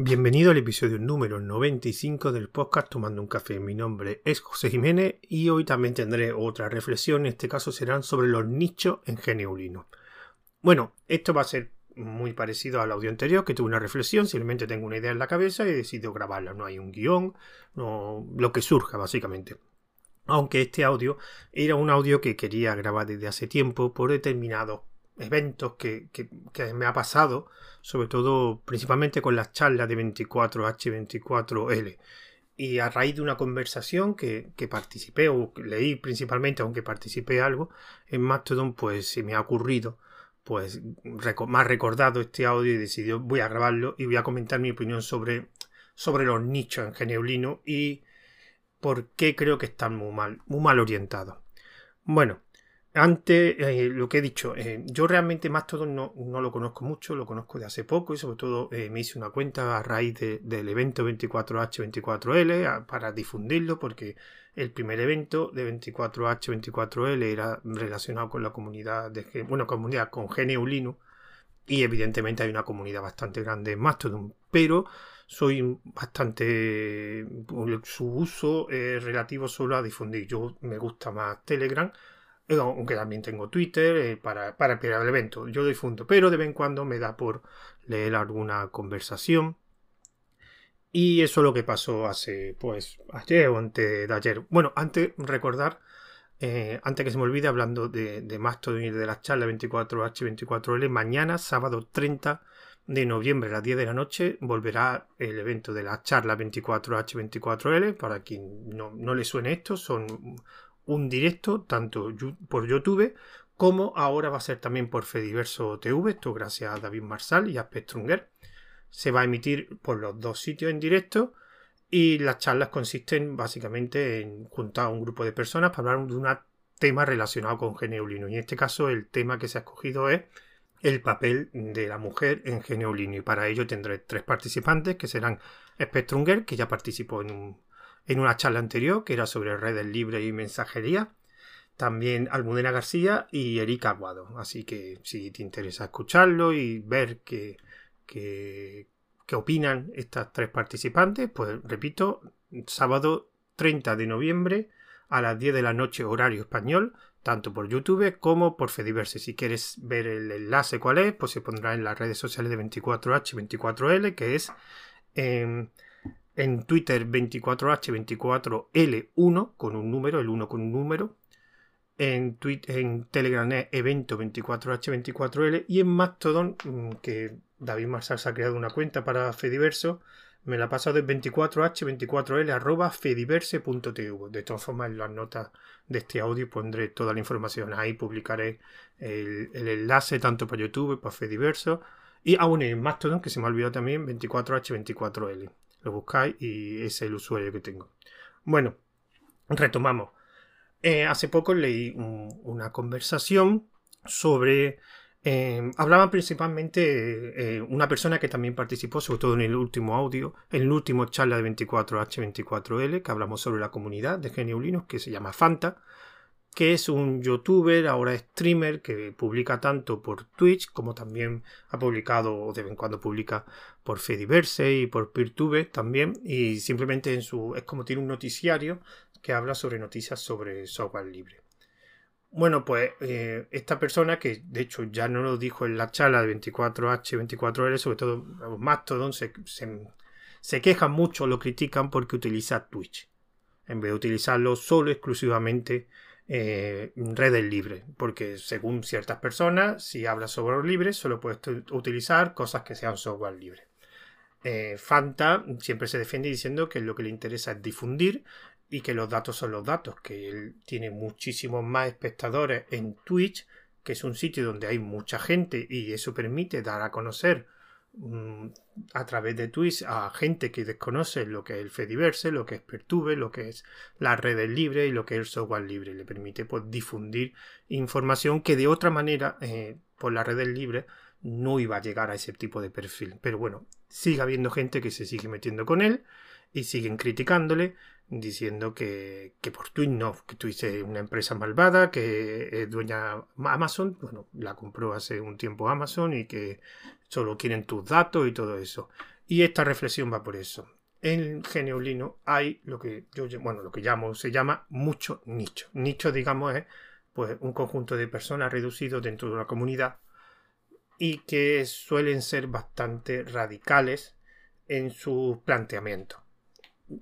Bienvenido al episodio número 95 del podcast Tomando un café. Mi nombre es José Jiménez y hoy también tendré otra reflexión. En este caso serán sobre los nichos en Geneulino. Bueno, esto va a ser muy parecido al audio anterior, que tuve una reflexión, simplemente tengo una idea en la cabeza y he decidido grabarla. No hay un guion, no, lo que surja básicamente. Aunque este audio era un audio que quería grabar desde hace tiempo por determinados eventos que, me ha pasado, sobre todo principalmente con las charlas de 24H24L. Y a raíz de una conversación que, participé o leí principalmente, aunque participé algo, en Mastodon, pues se me ha ocurrido, pues me ha recordado este audio y decidió voy a grabarlo y voy a comentar mi opinión sobre, sobre los nichos en Geneulino y por qué creo que están muy mal, muy mal orientados. Bueno, antes, eh, lo que he dicho, eh, yo realmente Mastodon no, lo conozco mucho, lo conozco de hace poco y sobre todo eh, me hice una cuenta a raíz del evento 24H24L para difundirlo porque el primer evento de 24H24L era relacionado con la comunidad de, bueno, comunidad con GNU y evidentemente hay una comunidad bastante grande en Mastodon, pero soy bastante su uso relativo solo a difundir. Yo me gusta más Telegram aunque también tengo Twitter eh, para, para esperar el evento. Yo difunto, pero de vez en cuando me da por leer alguna conversación. Y eso es lo que pasó hace, pues, ayer o antes de ayer. Bueno, antes recordar, eh, antes que se me olvide, hablando de, de Mastodon y de la charla 24H24L, mañana, sábado 30 de noviembre a las 10 de la noche, volverá el evento de la charla 24H24L. Para quien no, no le suene esto, son un directo tanto por YouTube como ahora va a ser también por Fediverso TV, esto gracias a David Marsal y a Spectrunger. Se va a emitir por los dos sitios en directo y las charlas consisten básicamente en juntar a un grupo de personas para hablar de un tema relacionado con Geneulino. Y en este caso el tema que se ha escogido es el papel de la mujer en Geneulino. Y para ello tendré tres participantes que serán Spectrunger, que ya participó en un en una charla anterior que era sobre redes libres y mensajería. También Almudena García y Erika Aguado. Así que si te interesa escucharlo y ver qué, qué, opinan estas tres participantes, pues repito, sábado 30 de noviembre a las 10 de la noche horario español, tanto por YouTube como por Fediverse. Si quieres ver el enlace cuál es, pues se pondrá en las redes sociales de 24H24L, que es en Twitter 24H24L1 con un número, el 1 con un número. En, Twitter, en Telegram es evento 24H24L y en Mastodon, mm, que David Marsal se ha creado una cuenta para Fediverso, me la ha pasado de 24H24L arroba fediverse.tv. De todas formas, en las notas de este audio pondré toda la información. Ahí publicaré el, enlace tanto para YouTube, para Fediverso. Y aún en Mastodon, que se me ha olvidado también, 24H24L lo buscáis y es el usuario que tengo. Bueno, retomamos. Eh, hace poco leí una conversación sobre... Eh, hablaba principalmente eh, una persona que también participó, sobre todo en el último audio, en el último charla de 24H24L, que hablamos sobre la comunidad de Geniulinos, que se llama Fanta, que es un youtuber, ahora streamer, que publica tanto por Twitch como también ha publicado, o de vez en cuando publica por Fediverse y por PeerTube también. Y simplemente en su. es como tiene un noticiario que habla sobre noticias sobre software libre. Bueno, pues eh, esta persona, que de hecho ya no lo dijo en la charla de 24H, 24L, sobre todo Mastodon, se, se, se quejan mucho, lo critican porque utiliza Twitch. En vez de utilizarlo solo exclusivamente eh, redes libres, porque según ciertas personas, si hablas software libre, solo puedes utilizar cosas que sean software libre. Eh, Fanta siempre se defiende diciendo que lo que le interesa es difundir y que los datos son los datos, que él tiene muchísimos más espectadores en Twitch, que es un sitio donde hay mucha gente y eso permite dar a conocer a través de Twitch a gente que desconoce lo que es el Fediverse, lo que es Pertube, lo que es las redes libres y lo que es el software libre. Le permite pues, difundir información que de otra manera eh, por las redes libres no iba a llegar a ese tipo de perfil. Pero bueno, sigue habiendo gente que se sigue metiendo con él y siguen criticándole diciendo que, que por Twin no, que tuviese una empresa malvada, que es dueña Amazon, bueno, la compró hace un tiempo Amazon y que solo quieren tus datos y todo eso. Y esta reflexión va por eso. En Geneulino hay lo que yo bueno, lo que llamo, se llama mucho nicho. Nicho, digamos, es pues un conjunto de personas reducidos dentro de una comunidad y que suelen ser bastante radicales en su planteamiento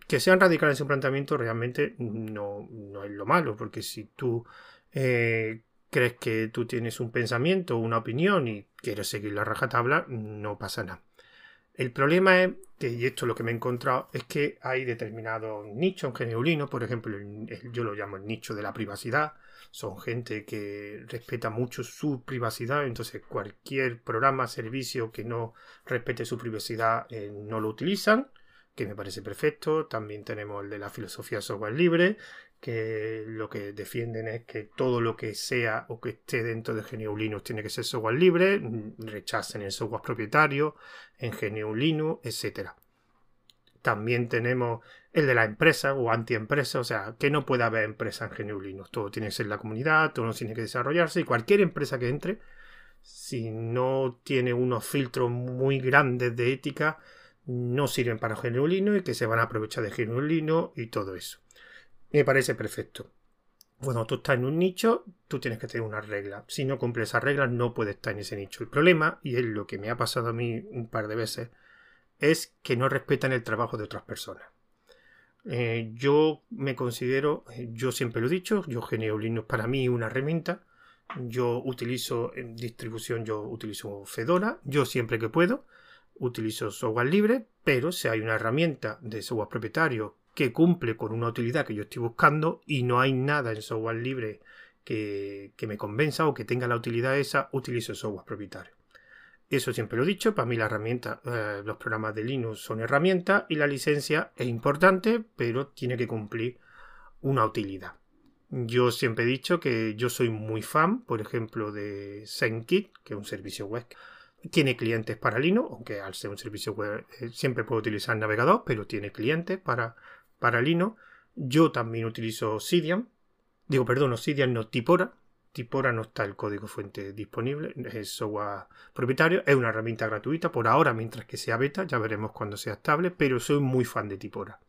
que sean radicales en su planteamiento realmente no, no es lo malo, porque si tú eh, crees que tú tienes un pensamiento, una opinión y quieres seguir la rajatabla, no pasa nada. El problema es que, y esto es lo que me he encontrado, es que hay determinados nichos geneulino, por ejemplo, yo lo llamo el nicho de la privacidad, son gente que respeta mucho su privacidad, entonces cualquier programa, servicio que no respete su privacidad eh, no lo utilizan que me parece perfecto. También tenemos el de la filosofía software libre, que lo que defienden es que todo lo que sea o que esté dentro de GNU Linux tiene que ser software libre, rechacen el software propietario en GNU Linux, etc. También tenemos el de la empresa o anti-empresa, o sea, que no puede haber empresa en GNU Linux. Todo tiene que ser la comunidad, todo tiene que desarrollarse y cualquier empresa que entre, si no tiene unos filtros muy grandes de ética, no sirven para Genuino y que se van a aprovechar de Genuino y todo eso. Me parece perfecto. Cuando tú estás en un nicho, tú tienes que tener una regla. Si no cumples esas reglas, no puedes estar en ese nicho. El problema, y es lo que me ha pasado a mí un par de veces, es que no respetan el trabajo de otras personas. Eh, yo me considero, yo siempre lo he dicho, yo Geneolino es para mí una herramienta. Yo utilizo en distribución, yo utilizo Fedora, yo siempre que puedo utilizo software libre, pero si hay una herramienta de software propietario que cumple con una utilidad que yo estoy buscando y no hay nada en software libre que, me convenza o que tenga la utilidad esa, utilizo software propietario. Eso siempre lo he dicho, para mí la herramienta, eh, los programas de Linux son herramientas y la licencia es importante, pero tiene que cumplir una utilidad. Yo siempre he dicho que yo soy muy fan, por ejemplo, de ZenKit, que es un servicio web tiene clientes para Linux, aunque al ser un servicio web eh, siempre puedo utilizar navegador, pero tiene clientes para, para Linux. Yo también utilizo Obsidian. Digo, perdón, Obsidian no Tipora. Tipora no está el código fuente disponible, es software propietario, es una herramienta gratuita por ahora mientras que sea beta, ya veremos cuando sea estable, pero soy muy fan de Tipora.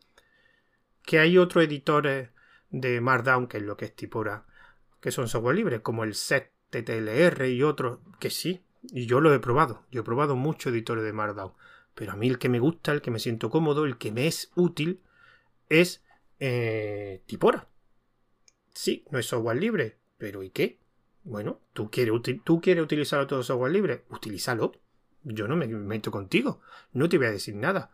Que hay otros editores de Markdown, que es lo que es Tipora, que son software libres, como el set TTLR y otros, que sí, y yo lo he probado. Yo he probado muchos editores de Markdown. Pero a mí el que me gusta, el que me siento cómodo, el que me es útil, es eh, Tipora. Sí, no es software libre. Pero ¿y qué? Bueno, ¿tú quieres, ¿tú quieres software libre? Utilízalo. Yo no me meto contigo. No te voy a decir nada.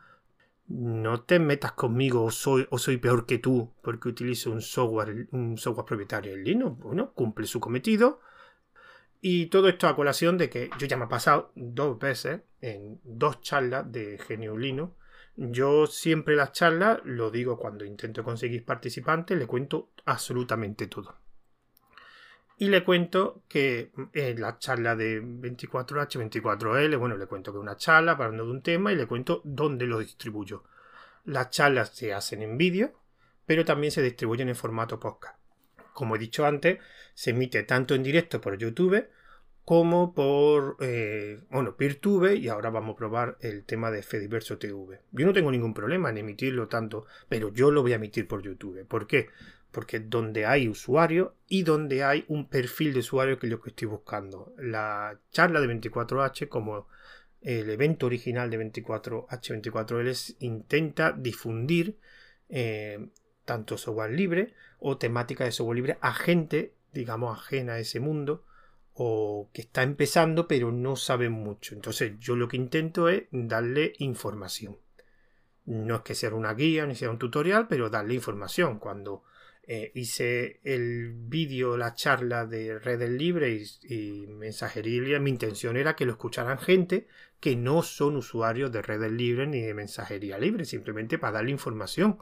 No te metas conmigo o soy, o soy peor que tú porque utilizo un software, un software propietario en Linux. Bueno, cumple su cometido y todo esto a colación de que yo ya me he pasado dos veces en dos charlas de Geniulino. Yo siempre las charlas, lo digo cuando intento conseguir participantes, le cuento absolutamente todo. Y le cuento que en la charla de 24H, 24L, bueno, le cuento que es una charla hablando de un tema y le cuento dónde lo distribuyo. Las charlas se hacen en vídeo, pero también se distribuyen en formato podcast. Como he dicho antes, se emite tanto en directo por YouTube como por, eh, bueno, PeerTube y ahora vamos a probar el tema de Fediverso TV. Yo no tengo ningún problema en emitirlo tanto, pero yo lo voy a emitir por YouTube. ¿Por qué? Porque donde hay usuario y donde hay un perfil de usuario que es lo que estoy buscando. La charla de 24H como el evento original de 24H24L intenta difundir eh, tanto software libre o temática de software libre a gente, digamos, ajena a ese mundo o que está empezando pero no sabe mucho. Entonces yo lo que intento es darle información. No es que sea una guía ni sea un tutorial, pero darle información. Cuando eh, hice el vídeo, la charla de redes libres y, mensajería, mi intención era que lo escucharan gente que no son usuarios de redes libres ni de mensajería libre, simplemente para darle información.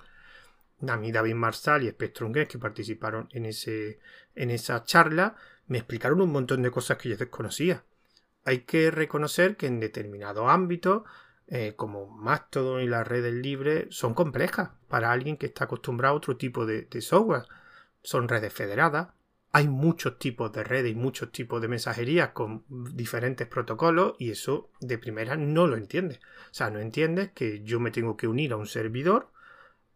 A mí David Marsal y Spectrum que participaron en, ese, en esa charla me explicaron un montón de cosas que yo desconocía. Hay que reconocer que en determinado ámbito eh, como Mastodon y las redes libres son complejas para alguien que está acostumbrado a otro tipo de, de software. Son redes federadas, hay muchos tipos de redes y muchos tipos de mensajerías con diferentes protocolos y eso de primera no lo entiendes. O sea, no entiendes que yo me tengo que unir a un servidor,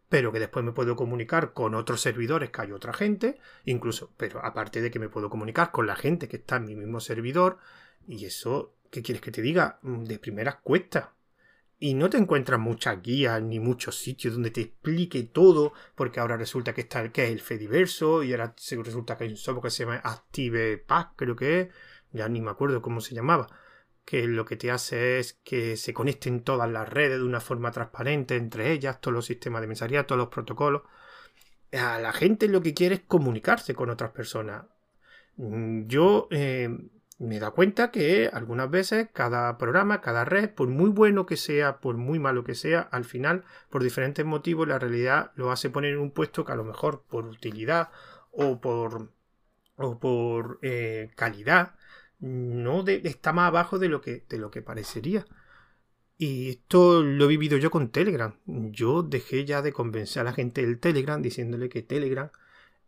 pero que después me puedo comunicar con otros servidores que hay otra gente, incluso, pero aparte de que me puedo comunicar con la gente que está en mi mismo servidor, y eso, ¿qué quieres que te diga? De primeras cuesta y no te encuentras muchas guías ni muchos sitios donde te explique todo, porque ahora resulta que está que es el Fediverso y ahora resulta que hay un software que se llama Active Pack, creo que es, ya ni me acuerdo cómo se llamaba, que lo que te hace es que se conecten todas las redes de una forma transparente entre ellas, todos los sistemas de mensajería, todos los protocolos. A la gente lo que quiere es comunicarse con otras personas. Mm, yo eh, me da cuenta que algunas veces cada programa, cada red, por muy bueno que sea, por muy malo que sea, al final, por diferentes motivos, la realidad lo hace poner en un puesto que a lo mejor por utilidad o por, o por eh, calidad no está más abajo de lo, que, de lo que parecería. Y esto lo he vivido yo con Telegram. Yo dejé ya de convencer a la gente del Telegram diciéndole que Telegram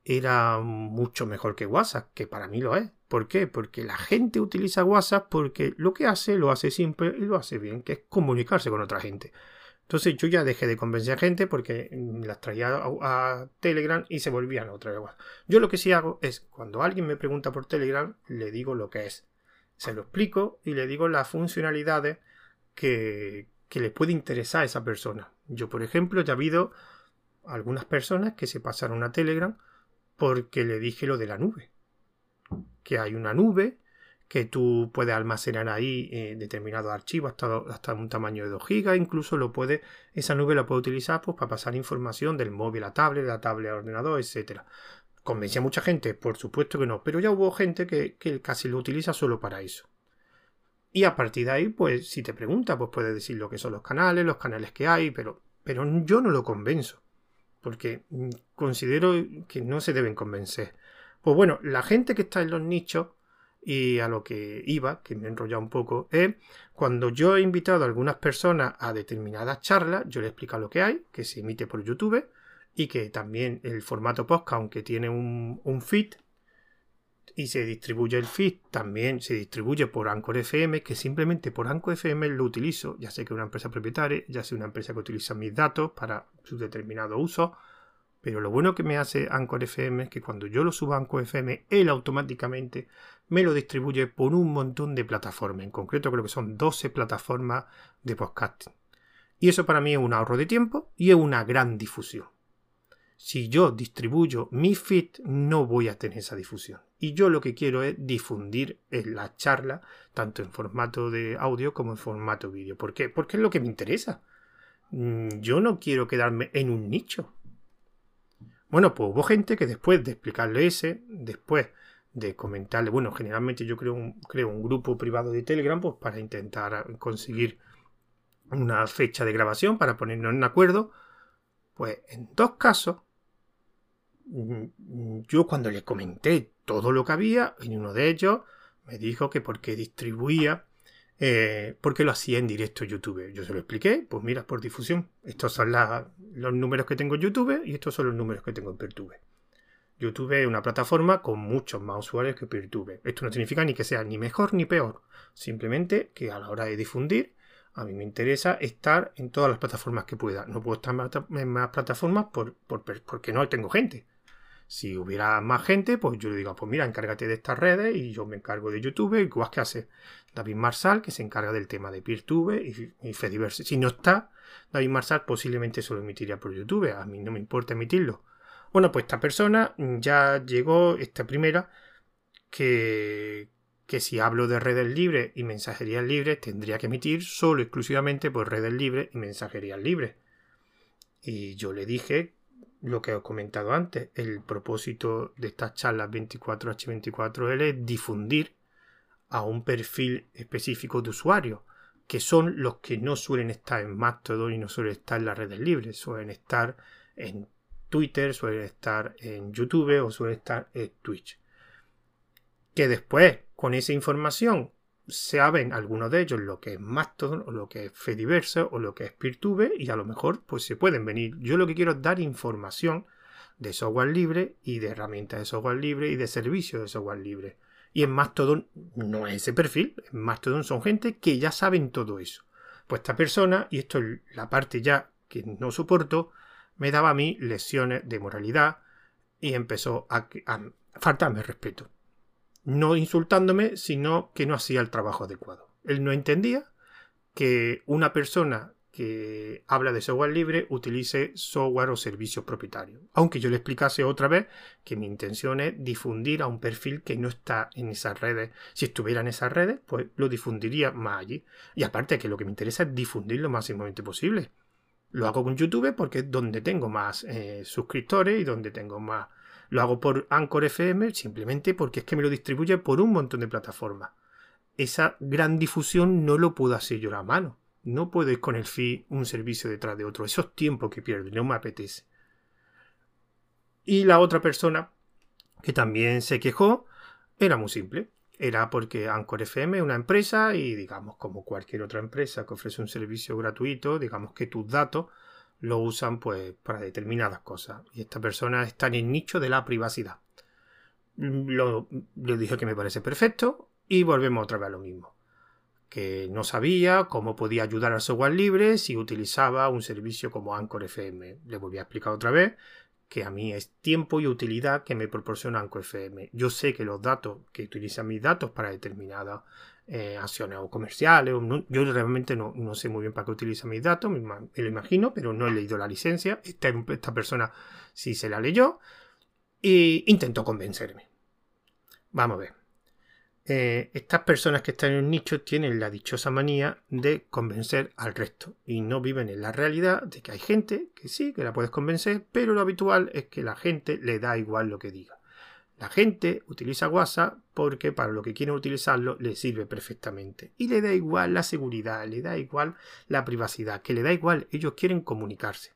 era mucho mejor que WhatsApp, que para mí lo es. ¿Por qué? Porque la gente utiliza WhatsApp porque lo que hace lo hace siempre y lo hace bien, que es comunicarse con otra gente. Entonces yo ya dejé de convencer a gente porque las traía a, Telegram y se volvían otra vez. Yo lo que sí hago es, cuando alguien me pregunta por Telegram, le digo lo que es. Se lo explico y le digo las funcionalidades que, que le puede interesar a esa persona. Yo, por ejemplo, ya he habido algunas personas que se pasaron a Telegram porque le dije lo de la nube. Que hay una nube que tú puedes almacenar ahí eh, determinados archivos hasta, hasta, un tamaño de 2 GB, incluso lo puede, esa nube la puede utilizar pues, para pasar información del móvil a tablet, de la tablet a ordenador, etc. ¿Convencía a mucha gente? Por supuesto que no, pero ya hubo gente que, que, casi lo utiliza solo para eso. Y a partir de ahí, pues si te pregunta, pues puedes decir lo que son los canales, los canales que hay, pero, pero yo no lo convenzo porque mm, considero que no se deben convencer. Pues bueno, la gente que está en los nichos y a lo que iba, que me he enrollado un poco, es cuando yo he invitado a algunas personas a determinadas charlas, yo les explico lo que hay, que se emite por YouTube y que también el formato podcast, aunque tiene un, un feed, y se distribuye el feed, también se distribuye por Anchor FM, que simplemente por Anchor FM lo utilizo, ya sé que es una empresa propietaria, ya sé una empresa que utiliza mis datos para su determinado uso, pero lo bueno que me hace Anchor FM es que cuando yo lo subo a Anchor FM, él automáticamente me lo distribuye por un montón de plataformas, en concreto creo que son 12 plataformas de podcasting. Y eso para mí es un ahorro de tiempo y es una gran difusión si yo distribuyo mi feed, no voy a tener esa difusión. Y yo lo que quiero es difundir la charla, tanto en formato de audio como en formato vídeo. ¿Por qué? Porque es lo que me interesa. Mm, yo no quiero quedarme en un nicho. Bueno, pues hubo gente que después de explicarle ese, después de comentarle, bueno, generalmente yo creo un, creo un grupo privado de Telegram pues para intentar conseguir una fecha de grabación, para ponernos en acuerdo, pues en dos casos Mm, yo cuando le comenté todo lo que había, en uno de ellos me dijo que porque distribuía, eh, porque lo hacía en directo YouTube. Yo se lo expliqué, pues mira, por difusión. Estos son los números que tengo en YouTube y estos son los números que tengo en PeerTube. YouTube es una plataforma con muchos más usuarios que PeerTube. Esto no significa ni que sea ni mejor ni peor. Simplemente que a la hora de difundir, a mí me interesa estar en todas las plataformas que pueda. No puedo estar en más plataformas por, porque no tengo gente. Si hubiera más gente, pues yo le digo, pues mira, encárgate de estas redes y yo me encargo de YouTube, igual que hace David Marsal, que se encarga del tema de PeerTube y, y Fediverse. Si no está David Marsal, posiblemente se lo emitiría por YouTube, a mí no me importa emitirlo. Bueno, pues esta persona ya llegó, esta primera, que, que si hablo de redes libres y mensajerías libres, tendría que emitir solo exclusivamente por redes libres y mensajerías libres. Y yo le dije lo que he comentado antes, el propósito de estas charlas 24H24L es difundir a un perfil específico de usuario, que son los que no suelen estar en Mastodon y no suelen estar en las redes libres, suelen estar en Twitter, suelen estar en YouTube o suelen estar en Twitch. Que después, con esa información, saben algunos de ellos lo que es Mastodon o lo que es Fediverse o lo que es Peertube y a lo mejor pues se pueden venir. Yo lo que quiero es dar información de software libre y de herramientas de software libre y de servicios de software libre. Y en Mastodon no es ese perfil, en Mastodon son gente que ya saben todo eso. Pues esta persona, y esto es la parte ya que no soporto, me daba a mí lesiones de moralidad y empezó a, a faltarme respeto. No insultándome, sino que no hacía el trabajo adecuado. Él no entendía que una persona que habla de software libre utilice software o servicios propietarios. Aunque yo le explicase otra vez que mi intención es difundir a un perfil que no está en esas redes. Si estuviera en esas redes, pues lo difundiría más allí. Y aparte que lo que me interesa es difundir lo máximamente posible. Lo hago con YouTube porque es donde tengo más eh, suscriptores y donde tengo más... Lo hago por Anchor FM simplemente porque es que me lo distribuye por un montón de plataformas. Esa gran difusión no lo puedo hacer yo a mano no puedo ir con el feed un servicio detrás de otro. Esos tiempos que pierdo, no me apetece. Y la otra persona que también se quejó era muy simple. Era porque Anchor FM es una empresa y digamos como cualquier otra empresa que ofrece un servicio gratuito, digamos que tus datos lo usan pues para determinadas cosas. Y esta persona está en el nicho de la privacidad. Lo, dije que me parece perfecto y volvemos otra vez a lo mismo que no sabía cómo podía ayudar al software libre si utilizaba un servicio como Anchor FM. Le volví a explicar otra vez que a mí es tiempo y utilidad que me proporciona Anchor FM. Yo sé que los datos, que utilizan mis datos para determinadas eh, acciones o comerciales, yo realmente no, sé muy bien para qué utiliza mis datos, me, lo imagino, pero no he leído la licencia. Esta, esta persona sí se la leyó e intentó convencerme. Vamos a ver. Eh, estas personas que están en un nicho tienen la dichosa manía de convencer al resto y no viven en la realidad de que hay gente que sí, que la puedes convencer, pero lo habitual es que la gente le da igual lo que diga. La gente utiliza WhatsApp porque para lo que quieren utilizarlo le sirve perfectamente. Y le da igual la seguridad, le da igual la privacidad, que le da igual, ellos quieren comunicarse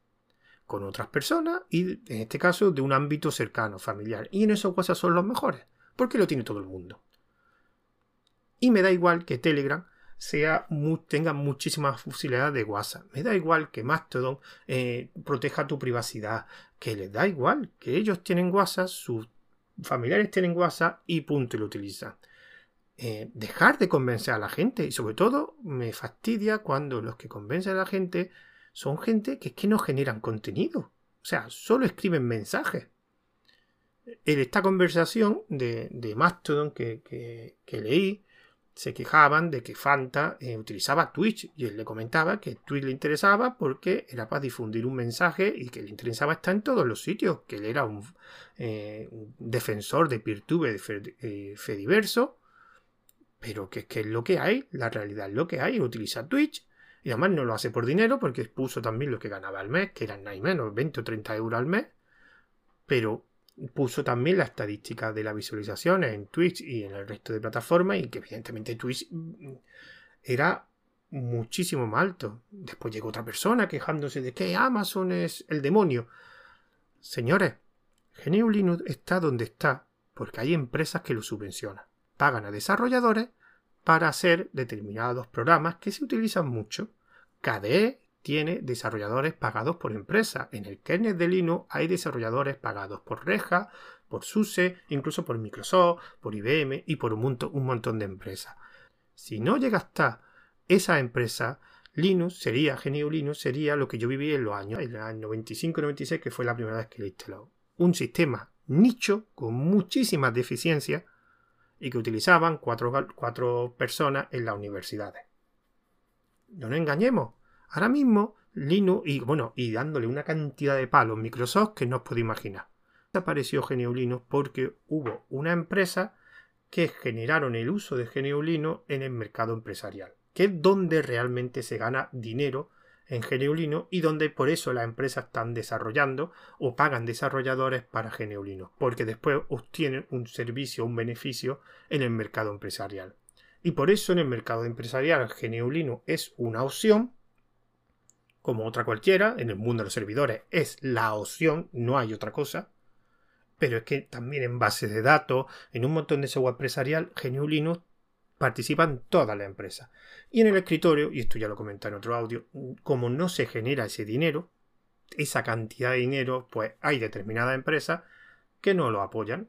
con otras personas y en este caso de un ámbito cercano, familiar. Y en esos WhatsApp son los mejores, porque lo tiene todo el mundo. Y me da igual que Telegram sea tenga muchísimas fusilidades de WhatsApp. Me da igual que Mastodon eh, proteja tu privacidad. Que les da igual que ellos tienen WhatsApp, sus familiares tienen WhatsApp y punto y lo utilizan. Eh, dejar de convencer a la gente y sobre todo me fastidia cuando los que convencen a la gente son gente que es que no generan contenido. O sea, solo escriben mensajes. En esta conversación de, Mastodon que leí, se quejaban de que Fanta eh, utilizaba Twitch y él le comentaba que Twitch le interesaba porque era para difundir un mensaje y que le interesaba estar en todos los sitios, que él era un, eh, defensor de Peertube, de eh, Fediverso, pero que, que es lo que hay, la realidad es lo que hay, utiliza Twitch y además no lo hace por dinero porque puso también lo que ganaba al mes, que eran nada menos 20 o 30 euros al mes, pero puso también la estadística de las visualizaciones en Twitch y en el resto de plataformas y que evidentemente Twitch mm, era muchísimo más alto. Después llegó otra persona quejándose de que Amazon es el demonio. Señores, GNU Linux está donde está porque hay empresas que lo subvencionan. Pagan a desarrolladores para hacer determinados programas que se utilizan mucho. KDE tiene desarrolladores pagados por empresas. En el kernel de Linux hay desarrolladores pagados por Reja, por SUSE, incluso por Microsoft, por IBM y por un montón, de empresas. Si no llega hasta esa empresa, Linux sería, GNU Linux sería lo que yo viví en los años, en el 95-96, que fue la primera vez que lo instaló. Un sistema nicho con muchísimas deficiencias y que utilizaban cuatro, cuatro personas en las universidades. No nos engañemos, Ahora mismo, Linux, y bueno, y dándole una cantidad de palos Microsoft que no os podéis imaginar. Apareció GNU Linux porque hubo una empresa que generaron el uso de GNU Linux en el mercado empresarial, que es donde realmente se gana dinero en GNU Linux y donde por eso las empresas están desarrollando o pagan desarrolladores para GNU Linux, porque después obtienen un servicio, un beneficio en el mercado empresarial. Y por eso en el mercado empresarial GNU Linux es una opción como otra cualquiera, en el mundo de los servidores es la opción, no hay otra cosa. Pero es que también en bases de datos, en un montón de software empresarial, GNU Linux participan todas las empresas. Y en el escritorio, y esto ya lo comenté en otro audio, como no se genera ese dinero, esa cantidad de dinero, pues hay determinadas empresas que no lo apoyan.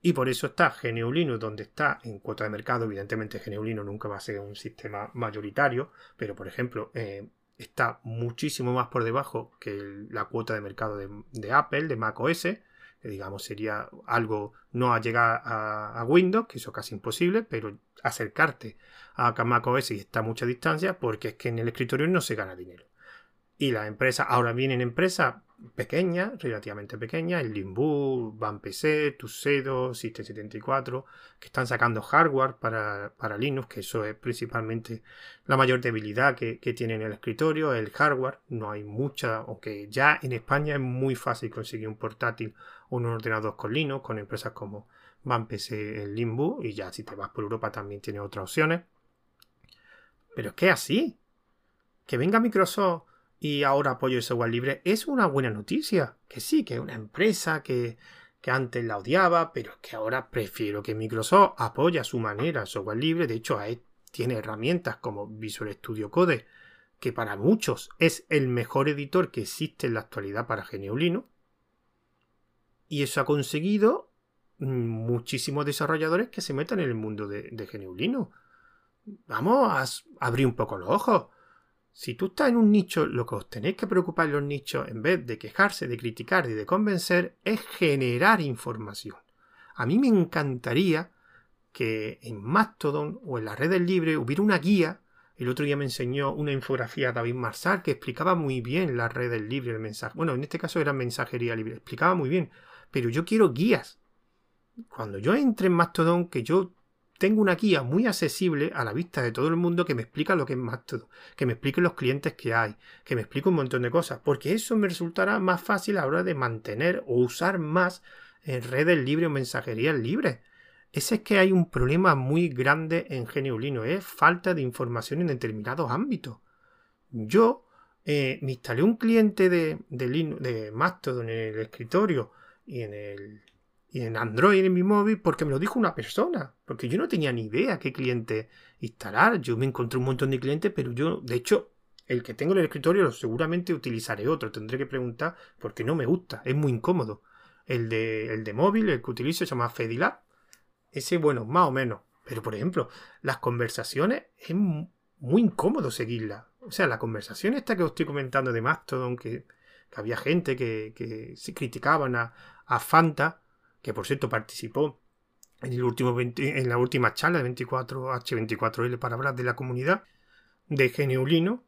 Y por eso está Geneulino donde está en cuota de mercado. Evidentemente Geneulino nunca va a ser un sistema mayoritario, pero por ejemplo eh, está muchísimo más por debajo que la cuota de mercado de, Apple, de Mac OS, que digamos sería algo no a llegar a, Windows, que eso es casi imposible, pero acercarte a Mac OS y está a mucha distancia porque es que en el escritorio no se gana dinero. Y las empresas, ahora vienen empresas pequeña, relativamente pequeña, el Limbu, PC, Tuxedo, System 74, que están sacando hardware para, para, Linux, que eso es principalmente la mayor debilidad que, que tiene en el escritorio, el hardware. No hay mucha, aunque ya en España es muy fácil conseguir un portátil o un ordenador con Linux, con empresas como PC, el Limbu, y ya si te vas por Europa también tiene otras opciones. Pero es que así. Que venga Microsoft y ahora apoyo el software libre, es una buena noticia. Que sí, que es una empresa que, que antes la odiaba, pero que ahora prefiero que Microsoft apoye a su manera el software libre. De hecho, tiene herramientas como Visual Studio Code, que para muchos es el mejor editor que existe en la actualidad para Geneulino. Y eso ha conseguido muchísimos desarrolladores que se metan en el mundo de, de. Vamos a abrir un poco los ojos. Si tú estás en un nicho, lo que os tenéis que preocupar en los nichos, en vez de quejarse, de criticar y de convencer, es generar información. A mí me encantaría que en Mastodon o en las redes libres hubiera una guía. El otro día me enseñó una infografía David Marsal que explicaba muy bien las redes libres, el mensaje. Bueno, en este caso era mensajería libre, explicaba muy bien. Pero yo quiero guías. Cuando yo entre en Mastodon, que yo tengo una guía muy accesible a la vista de todo el mundo que me explica lo que es Mastodon, que me explique los clientes que hay, que me explique un montón de cosas, porque eso me resultará más fácil a la hora de mantener o usar más en redes libres o mensajerías libres. Ese es que hay un problema muy grande en Geneulino, es falta de información en determinados ámbitos. Yo eh, me instalé un cliente de, de Mastodon en el escritorio y en el y en Android en mi móvil porque me lo dijo una persona, porque yo no tenía ni idea qué cliente instalar. Yo me encontré un montón de clientes, pero yo, de hecho, el que tengo en el escritorio seguramente utilizaré otro. Tendré que preguntar porque no me gusta, es muy incómodo. El de, el de móvil, el que utilizo, se llama Fedilab. Ese, bueno, más o menos. Pero, por ejemplo, las conversaciones es muy incómodo seguirlas. O sea, la conversación esta que os estoy comentando de Mastodon, que, que había gente que, que se criticaban a, a Fanta, que por cierto participó en, el último en la última charla de 24H24L para hablar de la comunidad de Geneulino,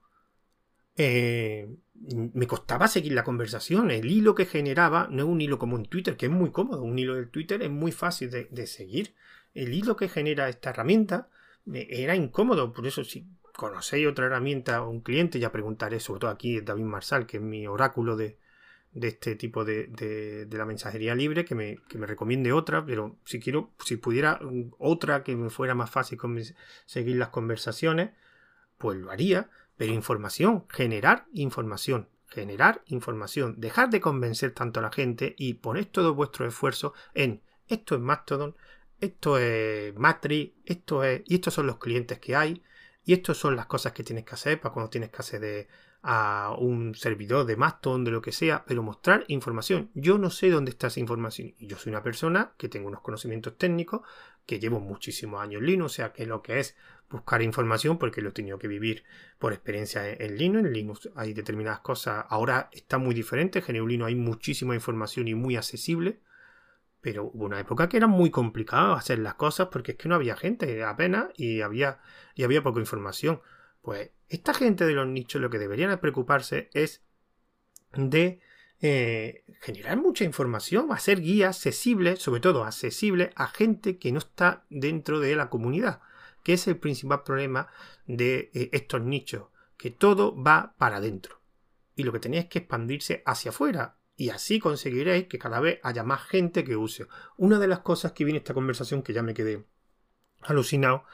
eh, me costaba seguir la conversación. El hilo que generaba no es un hilo como en Twitter, que es muy cómodo. Un hilo del Twitter es muy fácil de, seguir. El hilo que genera esta herramienta eh, era incómodo. Por eso, si conocéis otra herramienta o un cliente, ya preguntaré, sobre todo aquí David Marsal, que es mi oráculo de, de este tipo de, de, la mensajería libre, que me, que me, recomiende otra, pero si quiero, si pudiera otra que me fuera más fácil seguir las conversaciones, pues lo haría, pero información, generar información, generar información, dejar de convencer tanto a la gente y poner todo vuestro esfuerzo en esto es Mastodon, esto es Matrix, esto es, y estos son los clientes que hay, y estas son las cosas que tienes que hacer para cuando tienes que hacer de a un servidor de Mastodon, de lo que sea, pero mostrar información. Yo no sé dónde está esa información. Y yo soy una persona que tengo unos conocimientos técnicos, que llevo muchísimos años en Linux, o sea, que lo que es buscar información, porque lo he tenido que vivir por experiencia en Linux. En Linux hay determinadas cosas, ahora está muy diferente. En GNU hay muchísima información y muy accesible. Pero hubo una época que era muy complicado hacer las cosas porque es que no había gente apenas y había, y había poca información. Pues esta gente de los nichos lo que deberían preocuparse es de eh, generar mucha información, hacer guías accesibles, sobre todo accesibles a gente que no está dentro de la comunidad, que es el principal problema de eh, estos nichos, que todo va para adentro. Y lo que tenéis que expandirse hacia afuera. Y así conseguiréis que cada vez haya más gente que use. Una de las cosas que viene esta conversación, que ya me quedé alucinado,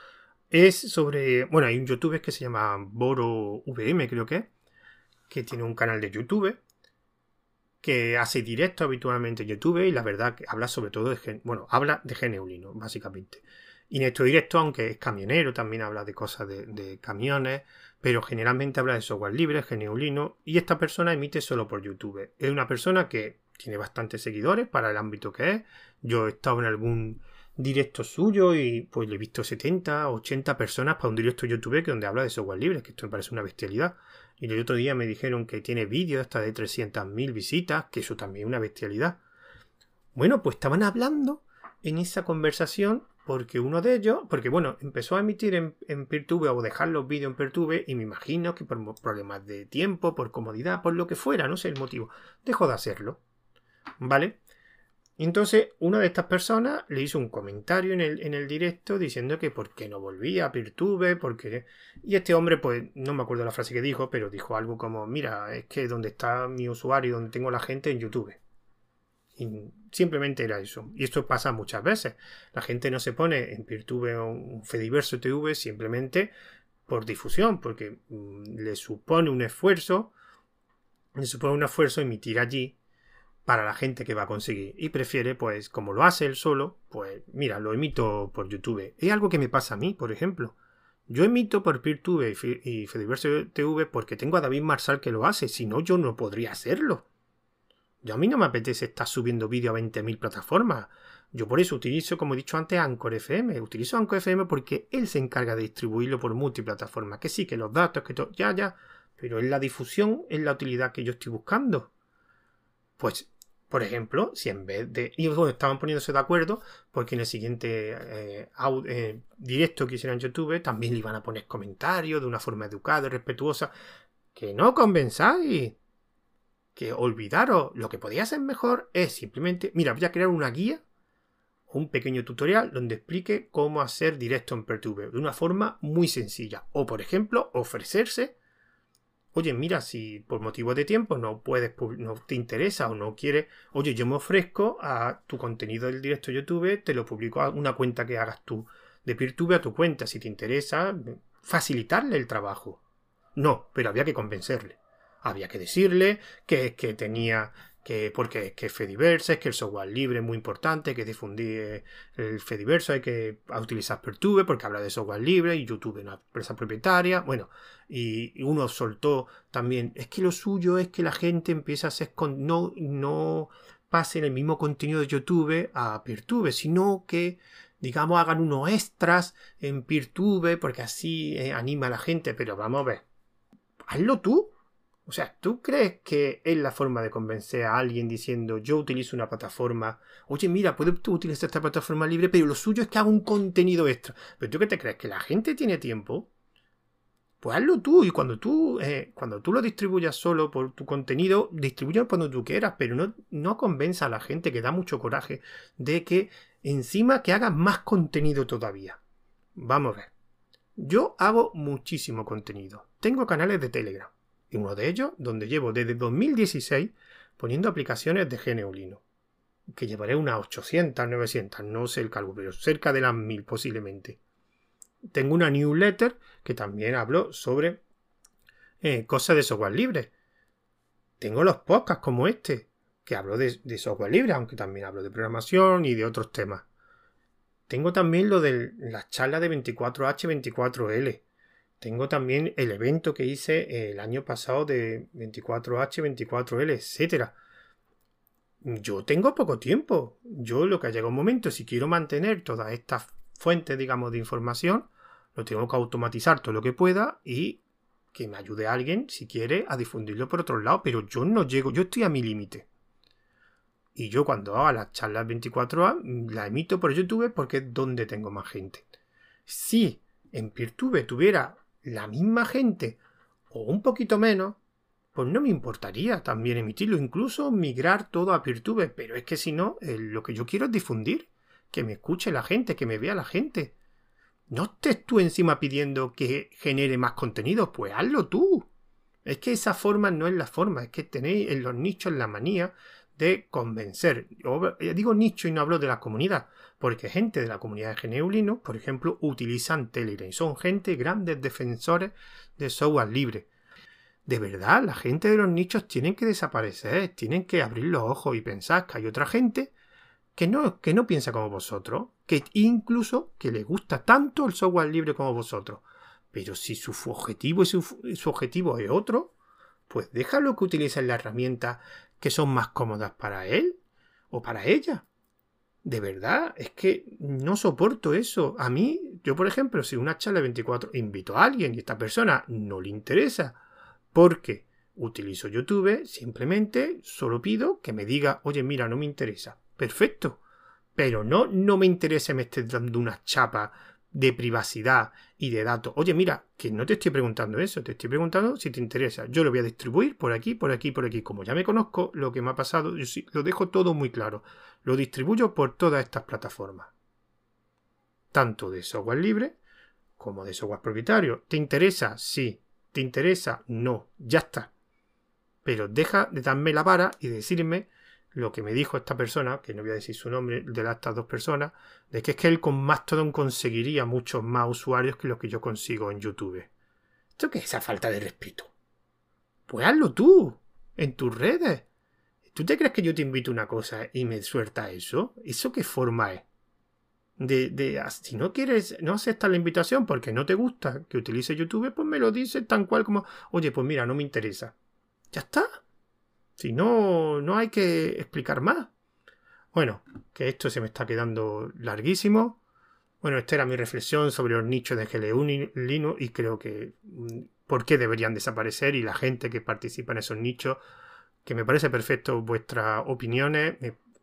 es sobre. Bueno, hay un youtuber que se llama Boro VM, creo que que tiene un canal de YouTube, que hace directo habitualmente en YouTube y la verdad que habla sobre todo de. Bueno, habla de Geneulino, básicamente. Y en estos directos, aunque es camionero, también habla de cosas de, camiones, pero generalmente habla de software libre, geneulino, y esta persona emite solo por YouTube. Es una persona que tiene bastantes seguidores para el ámbito que es. Yo he estado en algún directo suyo y pues le he visto 70, 80 personas para un directo YouTube que donde habla de software libre, que esto me parece una bestialidad. Y el otro día me dijeron que tiene vídeos hasta de 300.000 visitas, que eso también es una bestialidad. Bueno, pues estaban hablando en esa conversación porque uno de ellos, porque bueno, empezó a emitir en, en PeerTube o dejar los vídeos en PeerTube y me imagino que por problemas de tiempo, por comodidad, por lo que fuera, no sé el motivo, dejó de hacerlo. ¿Vale? Y entonces una de estas personas le hizo un comentario en el, en el directo diciendo que por qué no volvía a PeerTube, porque... Y este hombre, pues no me acuerdo la frase que dijo, pero dijo algo como, mira, es que donde está mi usuario, donde tengo la gente en YouTube. Y simplemente era eso. Y esto pasa muchas veces. La gente no se pone en PeerTube o un Fediverso TV simplemente por difusión, porque mm, le supone un esfuerzo, le supone un esfuerzo emitir allí para la gente que va a conseguir. Y prefiere, pues, como lo hace él solo, pues, mira, lo emito por YouTube. Es algo que me pasa a mí, por ejemplo. Yo emito por PeerTube y Fediverso TV porque tengo a David Marsal que lo hace, si no, yo no podría hacerlo. Yo a mí no me apetece estar subiendo vídeo a 20.000 plataformas. Yo por eso utilizo, como he dicho antes, Anchor FM. Utilizo Anchor FM porque él se encarga de distribuirlo por multiplataformas. Que sí, que los datos, que todo, ya, ya. Pero en la difusión es la utilidad que yo estoy buscando. Pues, por ejemplo, si en vez de... Y bueno, estaban poniéndose de acuerdo porque en el siguiente eh, eh, directo que hicieron en YouTube también le iban a poner comentarios de una forma educada y respetuosa. Que no convenzáis que olvidaros, lo que podía ser mejor es simplemente, mira, voy a crear una guía un pequeño tutorial donde explique cómo hacer directo en Perturbe de una forma muy sencilla. O, por ejemplo, ofrecerse, oye, mira, si por motivos de tiempo no puedes, no te interesa o no quieres, oye, yo me ofrezco a tu contenido del directo YouTube, te lo publico a una cuenta que hagas tú de Peertube a tu cuenta, si te interesa, facilitarle el trabajo. No, pero había que convencerle había que decirle que, que tenía que porque que Fediverse, es que el software libre es muy importante, que difundir el Fediverse, hay que utilizar Pertube porque habla de software libre y YouTube es una empresa propietaria. Bueno, y, uno soltó también, es que lo suyo es que la gente empiece a hacer con, no, no pasen el mismo contenido de YouTube a Peertube, sino que digamos hagan unos extras en Peertube porque así eh, anima a la gente, pero vamos a ver, hazlo tú, o sea, ¿tú crees que es la forma de convencer a alguien diciendo yo utilizo una plataforma, oye, mira, puedes utilizar esta plataforma libre, pero lo suyo es que haga un contenido extra? ¿Pero tú qué te crees? ¿Que la gente tiene tiempo? Pues hazlo tú y cuando tú, eh, cuando tú lo distribuyas solo por tu contenido, distribúyalo cuando tú quieras, pero no, no convenza a la gente que da mucho coraje de que encima que haga más contenido todavía. Vamos a ver. Yo hago muchísimo contenido. Tengo canales de Telegram y uno de ellos donde llevo desde 2016 poniendo aplicaciones de Geneulino, que llevaré unas 800, 900, no sé el cálculo, pero cerca de las 1000 posiblemente. Tengo una newsletter que también hablo sobre eh, cosas de software libre. Tengo los podcasts como este, que hablo de, software libre, aunque también hablo de programación y de otros temas. Tengo también lo de las charlas de 24H, 24L, tengo también el evento que hice el año pasado de 24H, 24L, etc. Yo tengo poco tiempo. Yo lo que ha llegado un momento, si quiero mantener todas estas fuentes, digamos, de información, lo tengo que automatizar todo lo que pueda y que me ayude alguien, si quiere, a difundirlo por otro lado. Pero yo no llego, yo estoy a mi límite. Y yo cuando haga las charlas 24A, la emito por YouTube porque es donde tengo más gente. Si en PeerTube tuviera la misma gente o un poquito menos, pues no me importaría también emitirlo, incluso migrar todo a Peertube, pero es que si no, eh, lo que yo quiero es difundir, que me escuche la gente, que me vea la gente. No estés tú encima pidiendo que genere más contenido, pues hazlo tú. Es que esa forma no es la forma, es que tenéis en los nichos la manía de convencer. Yo digo nicho y no hablo de la comunidad, porque gente de la comunidad de Geneulino, por ejemplo, utilizan Telegram y son gente grandes defensores de software libre. De verdad, la gente de los nichos tienen que desaparecer, tienen que abrir los ojos y pensar que hay otra gente que no, que no piensa como vosotros, que incluso que le gusta tanto el software libre como vosotros. Pero si su objetivo, su, objetivo es otro, pues déjalo que utilice las herramientas que son más cómodas para él o para ella. De verdad, es que no soporto eso. A mí, yo por ejemplo, si una charla 24 invito a alguien y esta persona no le interesa porque utilizo YouTube, simplemente solo pido que me diga, oye, mira, no me interesa. Perfecto. Pero no, no me interesa me estés dando una chapa de privacidad y de datos. Oye, mira, que no te estoy preguntando eso, te estoy preguntando si te interesa. Yo lo voy a distribuir por aquí, por aquí, por aquí. Como ya me conozco lo que me ha pasado, yo sí, lo dejo todo muy claro. Lo distribuyo por todas estas plataformas. Tanto de software libre como de software propietario. ¿Te interesa? Sí. ¿Te interesa? No. Ya está. Pero deja de darme la vara y decirme lo que me dijo esta persona, que no voy a decir su nombre, de estas dos personas, de que es que él con Mastodon conseguiría muchos más usuarios que los que yo consigo en YouTube. ¿Esto qué es esa falta de respeto? Pues hazlo tú, en tus redes. ¿Tú te crees que yo te invito a una cosa y me suelta eso? ¿Eso qué forma es? De, de, si no quieres, no aceptas la invitación porque no te gusta que utilice YouTube, pues me lo dices tan cual como, oye, pues mira, no me interesa. Ya está. Si no, no hay que explicar más. Bueno, que esto se me está quedando larguísimo. Bueno, esta era mi reflexión sobre los nichos de GLU Linux y creo que mm, por qué deberían desaparecer y la gente que participa en esos nichos, que me parece perfecto vuestras opiniones,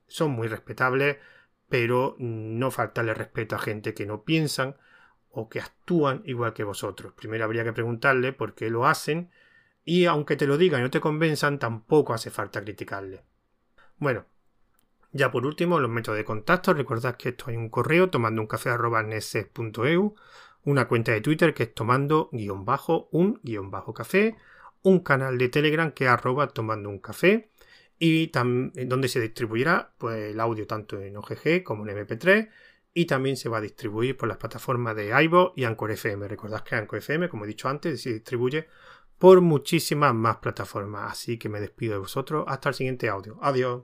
son muy respetables, pero no faltarle respeto a gente que no piensan o que actúan igual que vosotros. Primero habría que preguntarle por qué lo hacen y aunque te lo digan y no te convenzan, tampoco hace falta criticarle. Bueno, ya por último, los métodos de contacto. Recordad que esto hay un correo tomando un café una cuenta de Twitter que es tomando guion bajo un guion bajo café, un canal de Telegram que es arroba tomando un café y donde se distribuirá pues, el audio tanto en OGG como en MP3 y también se va a distribuir por las plataformas de iVoox y Anchor FM. Recordad que Anchor FM, como he dicho antes, se distribuye por muchísimas más plataformas. Así que me despido de vosotros. Hasta el siguiente audio. Adiós.